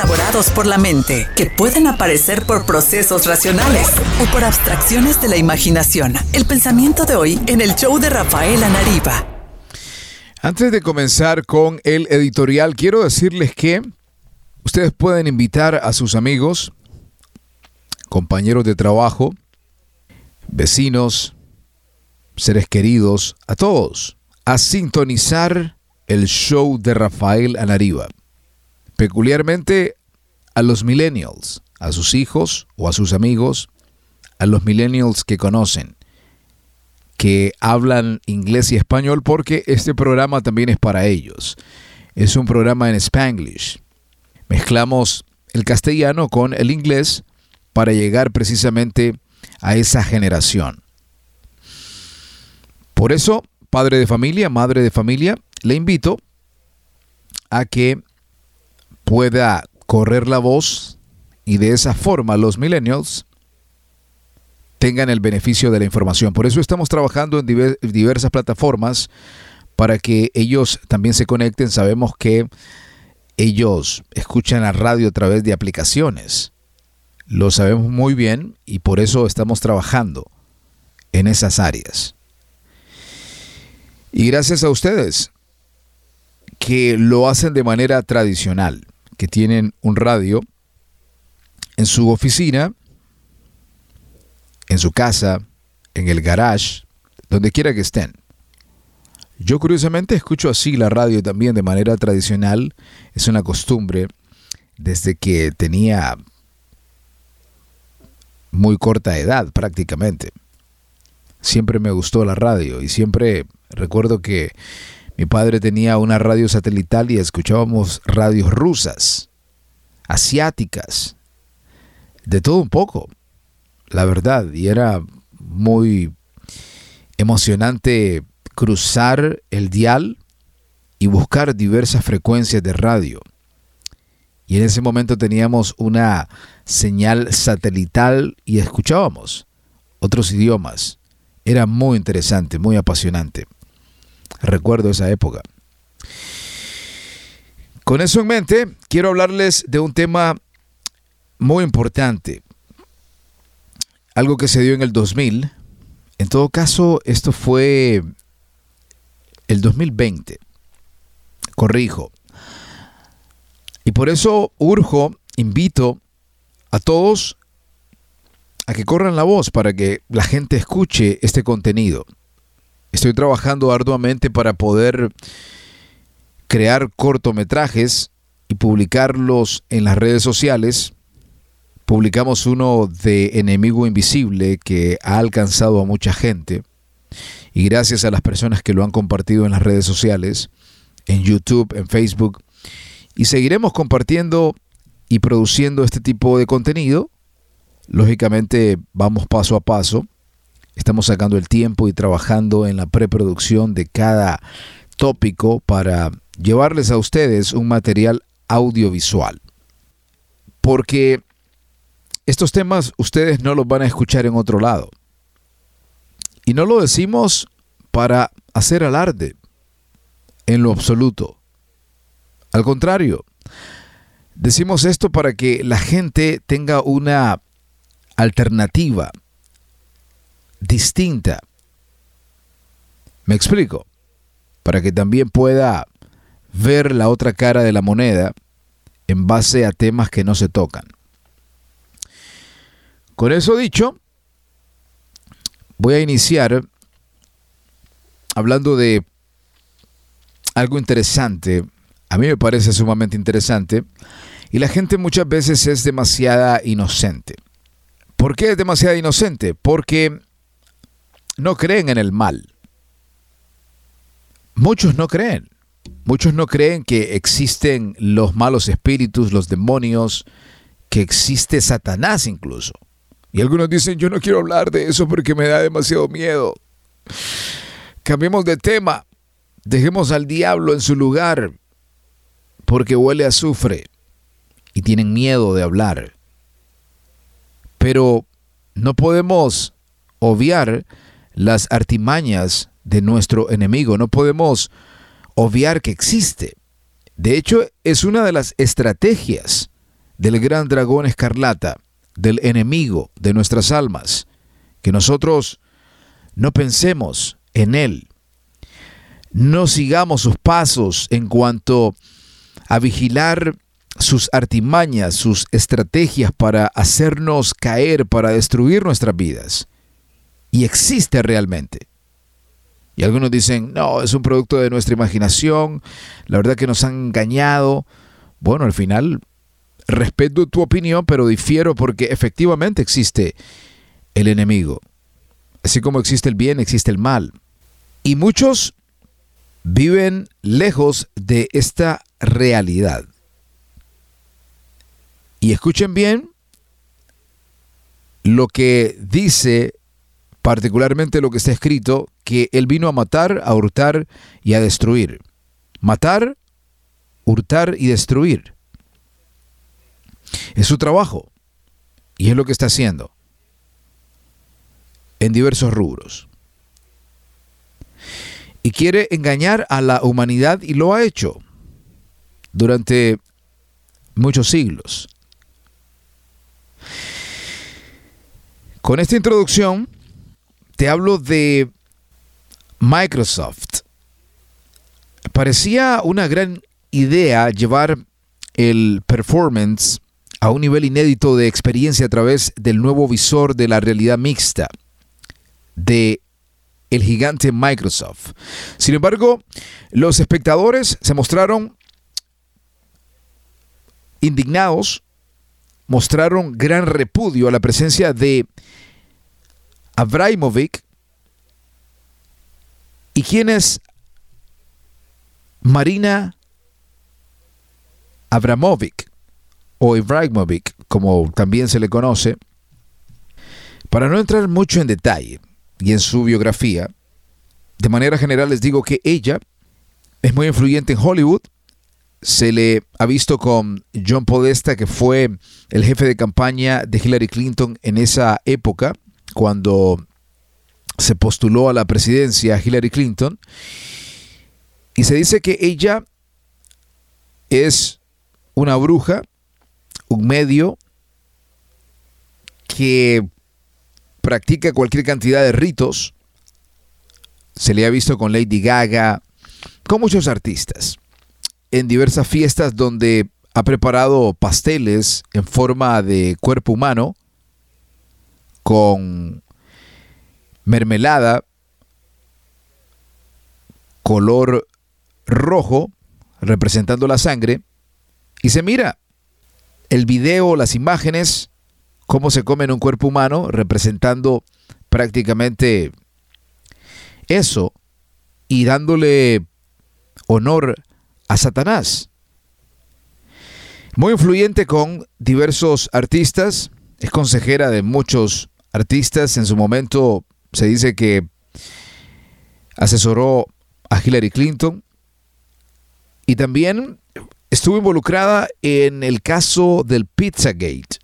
elaborados por la mente, que pueden aparecer por procesos racionales o por abstracciones de la imaginación. El pensamiento de hoy en el show de Rafael Anariva. Antes de comenzar con el editorial, quiero decirles que ustedes pueden invitar a sus amigos, compañeros de trabajo, vecinos, seres queridos, a todos, a sintonizar el show de Rafael Anariva. Peculiarmente a los millennials, a sus hijos o a sus amigos, a los millennials que conocen, que hablan inglés y español, porque este programa también es para ellos. Es un programa en spanglish. Mezclamos el castellano con el inglés para llegar precisamente a esa generación. Por eso, padre de familia, madre de familia, le invito a que pueda correr la voz y de esa forma los millennials tengan el beneficio de la información. Por eso estamos trabajando en diversas plataformas para que ellos también se conecten. Sabemos que ellos escuchan la radio a través de aplicaciones. Lo sabemos muy bien y por eso estamos trabajando en esas áreas. Y gracias a ustedes que lo hacen de manera tradicional, que tienen un radio en su oficina, en su casa, en el garage, donde quiera que estén. Yo curiosamente escucho así la radio también de manera tradicional, es una costumbre desde que tenía muy corta edad prácticamente. Siempre me gustó la radio y siempre recuerdo que mi padre tenía una radio satelital y escuchábamos radios rusas, asiáticas, de todo un poco, la verdad, y era muy emocionante cruzar el dial y buscar diversas frecuencias de radio. Y en ese momento teníamos una señal satelital y escuchábamos otros idiomas. Era muy interesante, muy apasionante. Recuerdo esa época. Con eso en mente, quiero hablarles de un tema muy importante. Algo que se dio en el 2000. En todo caso, esto fue el 2020. Corrijo. Y por eso urjo, invito a todos a que corran la voz para que la gente escuche este contenido. Estoy trabajando arduamente para poder crear cortometrajes y publicarlos en las redes sociales. Publicamos uno de Enemigo Invisible que ha alcanzado a mucha gente y gracias a las personas que lo han compartido en las redes sociales, en YouTube, en Facebook. Y seguiremos compartiendo y produciendo este tipo de contenido. Lógicamente vamos paso a paso Estamos sacando el tiempo y trabajando en la preproducción de cada tópico para llevarles a ustedes un material audiovisual. Porque estos temas ustedes no los van a escuchar en otro lado. Y no lo decimos para hacer alarde en lo absoluto. Al contrario, decimos esto para que la gente tenga una alternativa distinta. Me explico. Para que también pueda ver la otra cara de la moneda en base a temas que no se tocan. Con eso dicho, voy a iniciar hablando de algo interesante. A mí me parece sumamente interesante. Y la gente muchas veces es demasiada inocente. ¿Por qué es demasiado inocente? Porque no creen en el mal. Muchos no creen. Muchos no creen que existen los malos espíritus, los demonios, que existe Satanás incluso. Y algunos dicen, yo no quiero hablar de eso porque me da demasiado miedo. Cambiemos de tema. Dejemos al diablo en su lugar porque huele a azufre y tienen miedo de hablar. Pero no podemos obviar las artimañas de nuestro enemigo. No podemos obviar que existe. De hecho, es una de las estrategias del gran dragón escarlata, del enemigo de nuestras almas, que nosotros no pensemos en él, no sigamos sus pasos en cuanto a vigilar sus artimañas, sus estrategias para hacernos caer, para destruir nuestras vidas. Y existe realmente. Y algunos dicen, no, es un producto de nuestra imaginación, la verdad que nos han engañado. Bueno, al final respeto tu opinión, pero difiero porque efectivamente existe el enemigo. Así como existe el bien, existe el mal. Y muchos viven lejos de esta realidad. Y escuchen bien lo que dice particularmente lo que está escrito, que Él vino a matar, a hurtar y a destruir. Matar, hurtar y destruir. Es su trabajo y es lo que está haciendo en diversos rubros. Y quiere engañar a la humanidad y lo ha hecho durante muchos siglos. Con esta introducción te hablo de Microsoft. Parecía una gran idea llevar el performance a un nivel inédito de experiencia a través del nuevo visor de la realidad mixta de el gigante Microsoft. Sin embargo, los espectadores se mostraron indignados, mostraron gran repudio a la presencia de Abraimovic. ¿Y quién es Marina Abramovic o Ibrahimovic, como también se le conoce? Para no entrar mucho en detalle y en su biografía, de manera general les digo que ella es muy influyente en Hollywood. Se le ha visto con John Podesta, que fue el jefe de campaña de Hillary Clinton en esa época cuando se postuló a la presidencia Hillary Clinton. Y se dice que ella es una bruja, un medio que practica cualquier cantidad de ritos. Se le ha visto con Lady Gaga, con muchos artistas, en diversas fiestas donde ha preparado pasteles en forma de cuerpo humano con mermelada color rojo representando la sangre y se mira el video, las imágenes, cómo se come en un cuerpo humano representando prácticamente eso y dándole honor a Satanás. Muy influyente con diversos artistas, es consejera de muchos artistas. En su momento se dice que asesoró a Hillary Clinton y también estuvo involucrada en el caso del Pizzagate.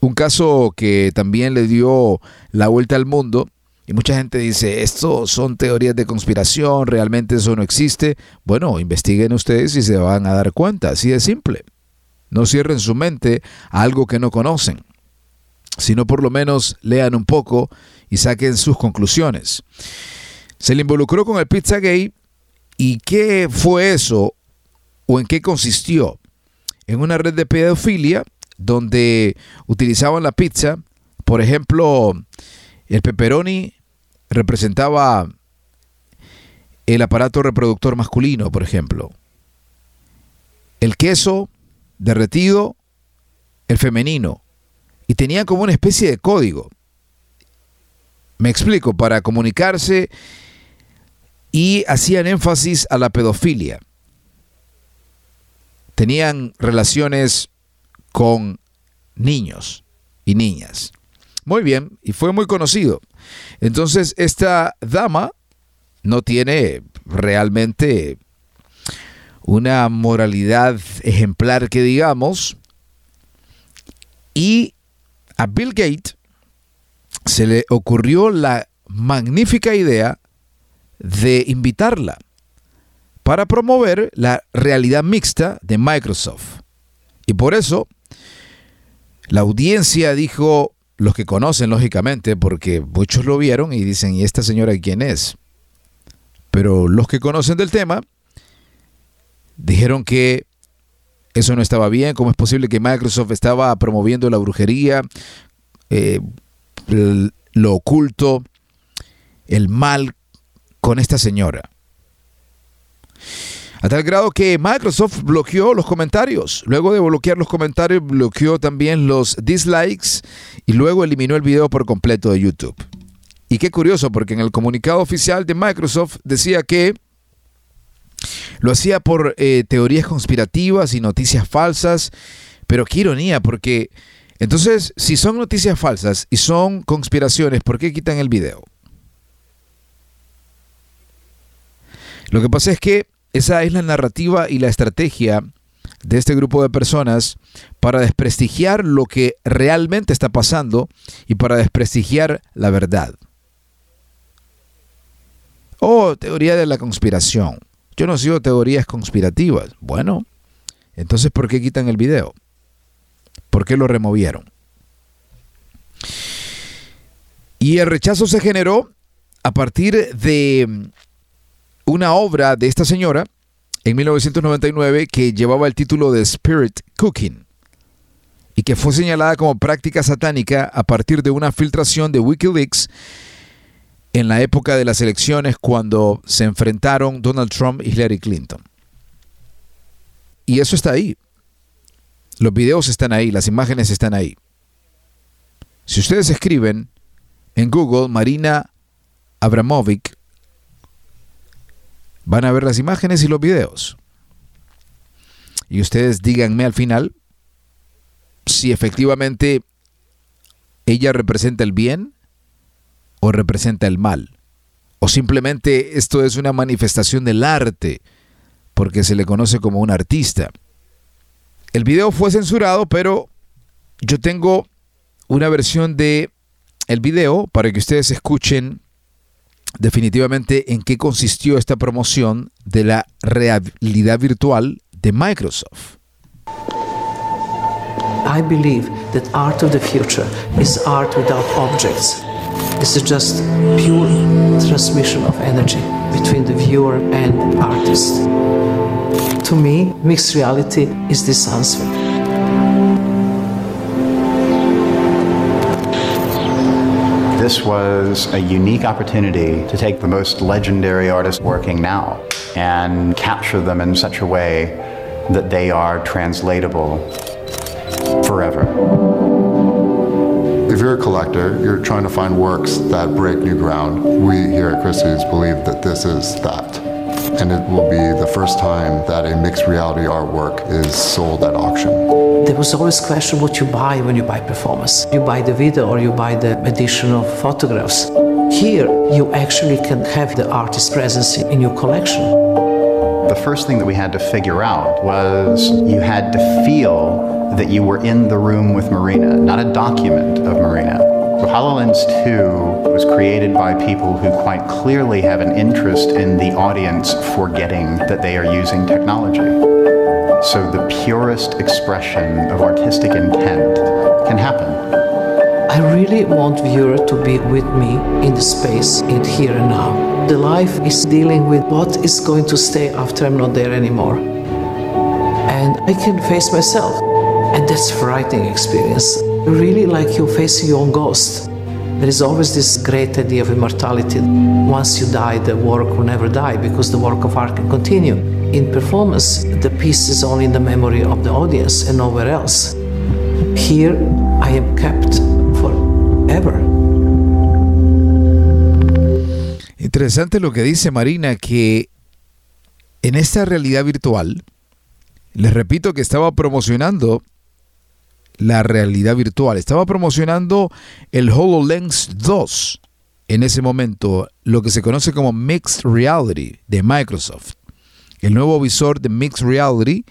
Un caso que también le dio la vuelta al mundo. Y mucha gente dice, esto son teorías de conspiración, realmente eso no existe. Bueno, investiguen ustedes y se van a dar cuenta, así de simple. No cierren su mente a algo que no conocen sino por lo menos lean un poco y saquen sus conclusiones. Se le involucró con el pizza gay y ¿qué fue eso o en qué consistió? En una red de pedofilia donde utilizaban la pizza, por ejemplo, el pepperoni representaba el aparato reproductor masculino, por ejemplo. El queso derretido, el femenino y tenían como una especie de código. Me explico, para comunicarse y hacían énfasis a la pedofilia. Tenían relaciones con niños y niñas. Muy bien, y fue muy conocido. Entonces, esta dama no tiene realmente una moralidad ejemplar que digamos, y a Bill Gates se le ocurrió la magnífica idea de invitarla para promover la realidad mixta de Microsoft. Y por eso la audiencia dijo, los que conocen lógicamente, porque muchos lo vieron y dicen, ¿y esta señora quién es? Pero los que conocen del tema dijeron que eso no estaba bien, cómo es posible que Microsoft estaba promoviendo la brujería, eh, lo oculto, el mal con esta señora. A tal grado que Microsoft bloqueó los comentarios. Luego de bloquear los comentarios, bloqueó también los dislikes y luego eliminó el video por completo de YouTube. Y qué curioso, porque en el comunicado oficial de Microsoft decía que lo hacía por eh, teorías conspirativas y noticias falsas. Pero qué ironía, porque entonces, si son noticias falsas y son conspiraciones, ¿por qué quitan el video? Lo que pasa es que esa es la narrativa y la estrategia de este grupo de personas para desprestigiar lo que realmente está pasando y para desprestigiar la verdad. Oh, teoría de la conspiración. Yo no sigo teorías conspirativas. Bueno, entonces ¿por qué quitan el video? ¿Por qué lo removieron? Y el rechazo se generó a partir de una obra de esta señora en 1999 que llevaba el título de Spirit Cooking y que fue señalada como práctica satánica a partir de una filtración de Wikileaks en la época de las elecciones cuando se enfrentaron Donald Trump y Hillary Clinton. Y eso está ahí. Los videos están ahí, las imágenes están ahí. Si ustedes escriben en Google Marina Abramovic, van a ver las imágenes y los videos. Y ustedes díganme al final si efectivamente ella representa el bien o representa el mal. O simplemente esto es una manifestación del arte, porque se le conoce como un artista. El video fue censurado, pero yo tengo una versión de el video para que ustedes escuchen definitivamente en qué consistió esta promoción de la realidad virtual de Microsoft. I believe that art of the future is art without objects. This is just pure transmission of energy between the viewer and artist. To me, mixed reality is this answer. This was a unique opportunity to take the most legendary artists working now and capture them in such a way that they are translatable forever. If you're a collector, you're trying to find works that break new ground. We here at Christie's believe that this is that. And it will be the first time that a mixed reality artwork is sold at auction. There was always question what you buy when you buy performance. You buy the video or you buy the edition of photographs. Here, you actually can have the artist's presence in your collection. The first thing that we had to figure out was you had to feel that you were in the room with Marina, not a document of Marina. So HoloLens 2 was created by people who quite clearly have an interest in the audience forgetting that they are using technology. So the purest expression of artistic intent can happen. I really want viewer to be with me in the space, in here and now. The life is dealing with what is going to stay after I'm not there anymore. And I can face myself. And that's frightening experience. Really like you facing your own ghost. There is always this great idea of immortality. Once you die, the work will never die because the work of art can continue. In performance, the piece is only in the memory of the audience and nowhere else. Here, I am kept Interesante lo que dice Marina, que en esta realidad virtual, les repito que estaba promocionando la realidad virtual. Estaba promocionando el HoloLens 2 en ese momento, lo que se conoce como Mixed Reality de Microsoft. El nuevo visor de Mixed Reality,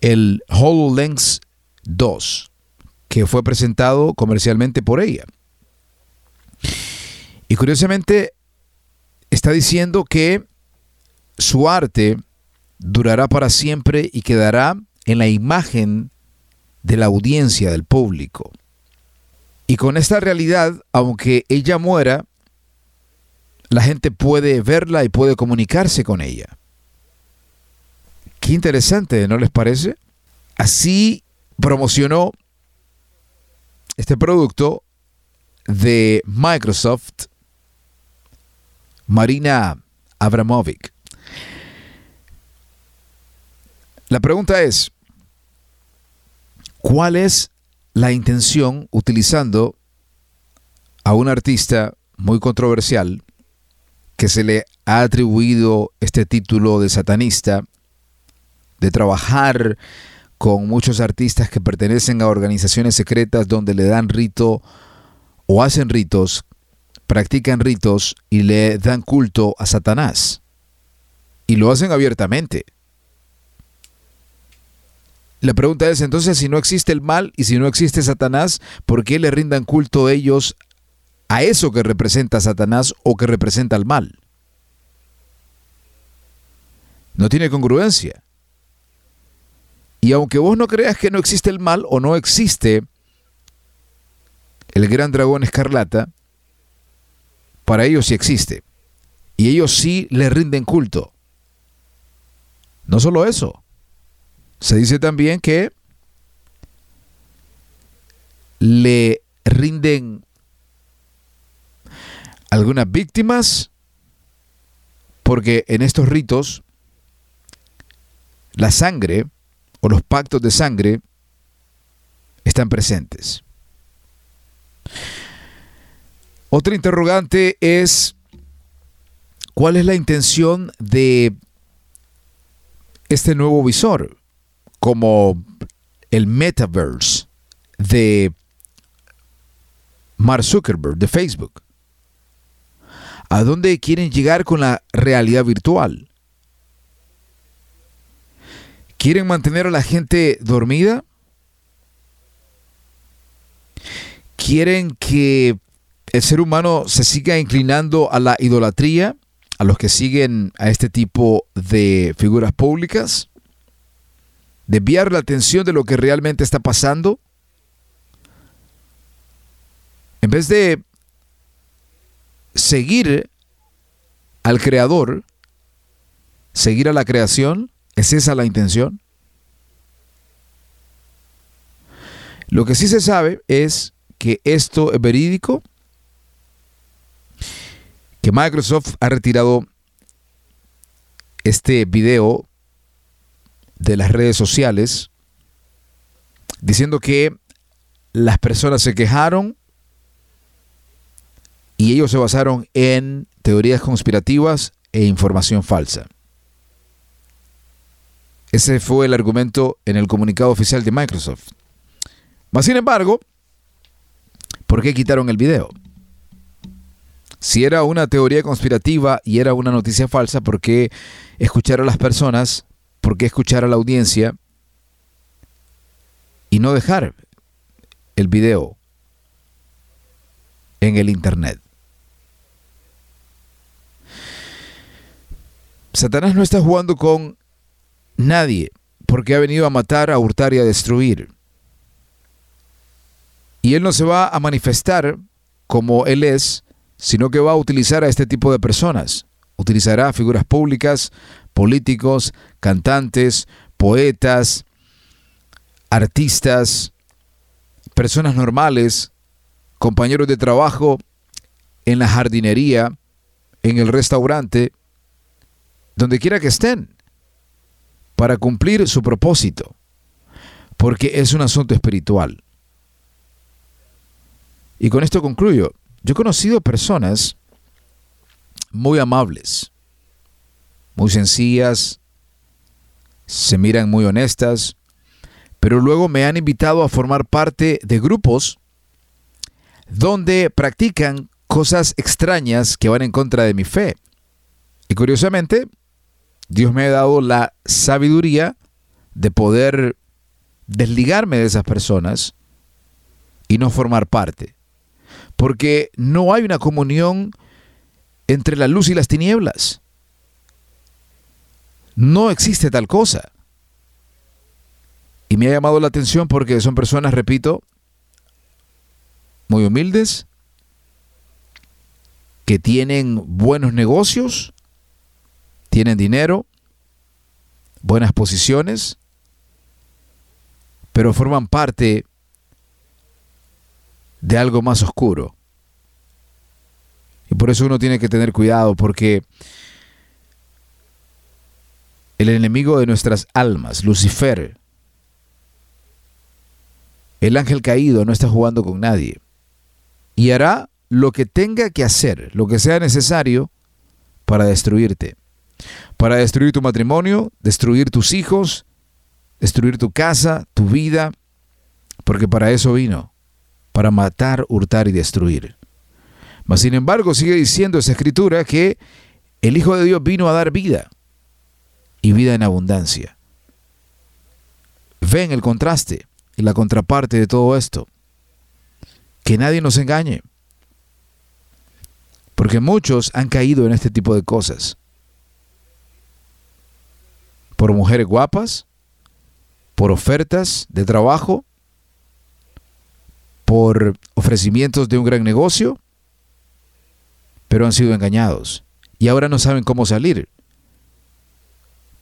el HoloLens 2, que fue presentado comercialmente por ella. Y curiosamente está diciendo que su arte durará para siempre y quedará en la imagen de la audiencia, del público. Y con esta realidad, aunque ella muera, la gente puede verla y puede comunicarse con ella. Qué interesante, ¿no les parece? Así promocionó este producto de Microsoft Marina Abramovic. La pregunta es, ¿cuál es la intención utilizando a un artista muy controversial que se le ha atribuido este título de satanista, de trabajar con muchos artistas que pertenecen a organizaciones secretas donde le dan rito o hacen ritos, practican ritos y le dan culto a Satanás. Y lo hacen abiertamente. La pregunta es entonces, si no existe el mal y si no existe Satanás, ¿por qué le rindan culto ellos a eso que representa Satanás o que representa el mal? No tiene congruencia. Y aunque vos no creas que no existe el mal o no existe el gran dragón escarlata, para ellos sí existe. Y ellos sí le rinden culto. No solo eso. Se dice también que le rinden algunas víctimas porque en estos ritos la sangre o los pactos de sangre están presentes. Otra interrogante es, ¿cuál es la intención de este nuevo visor? Como el metaverse de Mark Zuckerberg, de Facebook. ¿A dónde quieren llegar con la realidad virtual? ¿Quieren mantener a la gente dormida? ¿Quieren que el ser humano se siga inclinando a la idolatría? ¿A los que siguen a este tipo de figuras públicas? ¿Desviar la atención de lo que realmente está pasando? En vez de seguir al creador, seguir a la creación, ¿Es esa la intención? Lo que sí se sabe es que esto es verídico, que Microsoft ha retirado este video de las redes sociales diciendo que las personas se quejaron y ellos se basaron en teorías conspirativas e información falsa. Ese fue el argumento en el comunicado oficial de Microsoft. Mas, sin embargo, ¿por qué quitaron el video? Si era una teoría conspirativa y era una noticia falsa, ¿por qué escuchar a las personas? ¿Por qué escuchar a la audiencia? Y no dejar el video en el Internet. Satanás no está jugando con Nadie, porque ha venido a matar, a hurtar y a destruir. Y Él no se va a manifestar como Él es, sino que va a utilizar a este tipo de personas. Utilizará figuras públicas, políticos, cantantes, poetas, artistas, personas normales, compañeros de trabajo en la jardinería, en el restaurante, donde quiera que estén para cumplir su propósito, porque es un asunto espiritual. Y con esto concluyo. Yo he conocido personas muy amables, muy sencillas, se miran muy honestas, pero luego me han invitado a formar parte de grupos donde practican cosas extrañas que van en contra de mi fe. Y curiosamente, Dios me ha dado la sabiduría de poder desligarme de esas personas y no formar parte. Porque no hay una comunión entre la luz y las tinieblas. No existe tal cosa. me ha llamado la atención porque son personas, repito, muy humildes, que tienen buenos negocios, tienen dinero, buenas posiciones, pero forman parte de algo más oscuro. Y por eso uno tiene que tener cuidado porque el enemigo de nuestras almas, Lucifer, el ángel caído no está jugando con nadie y hará lo que tenga que hacer, lo que sea necesario para destruirte, para destruir tu matrimonio, destruir tus hijos, destruir tu casa, tu vida, porque para eso vino, para matar, hurtar y destruir. Mas sin embargo sigue diciendo esa escritura que el Hijo de Dios vino a dar vida y vida en abundancia. Ven el contraste y la contraparte de todo esto. Que nadie nos engañe. Porque muchos han caído en este tipo de cosas. Por mujeres guapas, por ofertas de trabajo, por ofrecimientos de un gran negocio, pero han sido engañados y ahora no saben cómo salir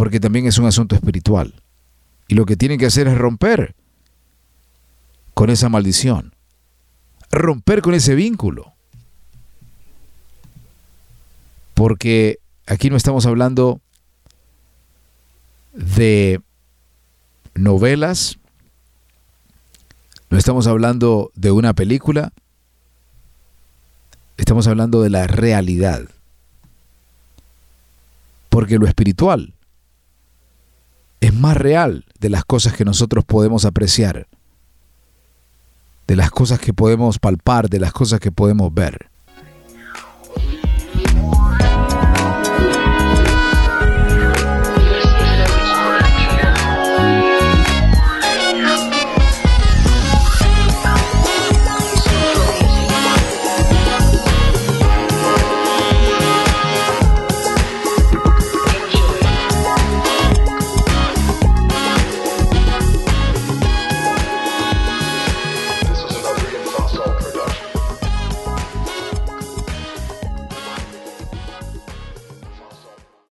porque también es un asunto espiritual. Y lo que tienen que hacer es romper con esa maldición, romper con ese vínculo. Porque aquí no estamos hablando de novelas, no estamos hablando de una película, estamos hablando de la realidad. Porque lo espiritual es más real de las cosas que nosotros podemos apreciar, de las cosas que podemos palpar, de las cosas que podemos ver.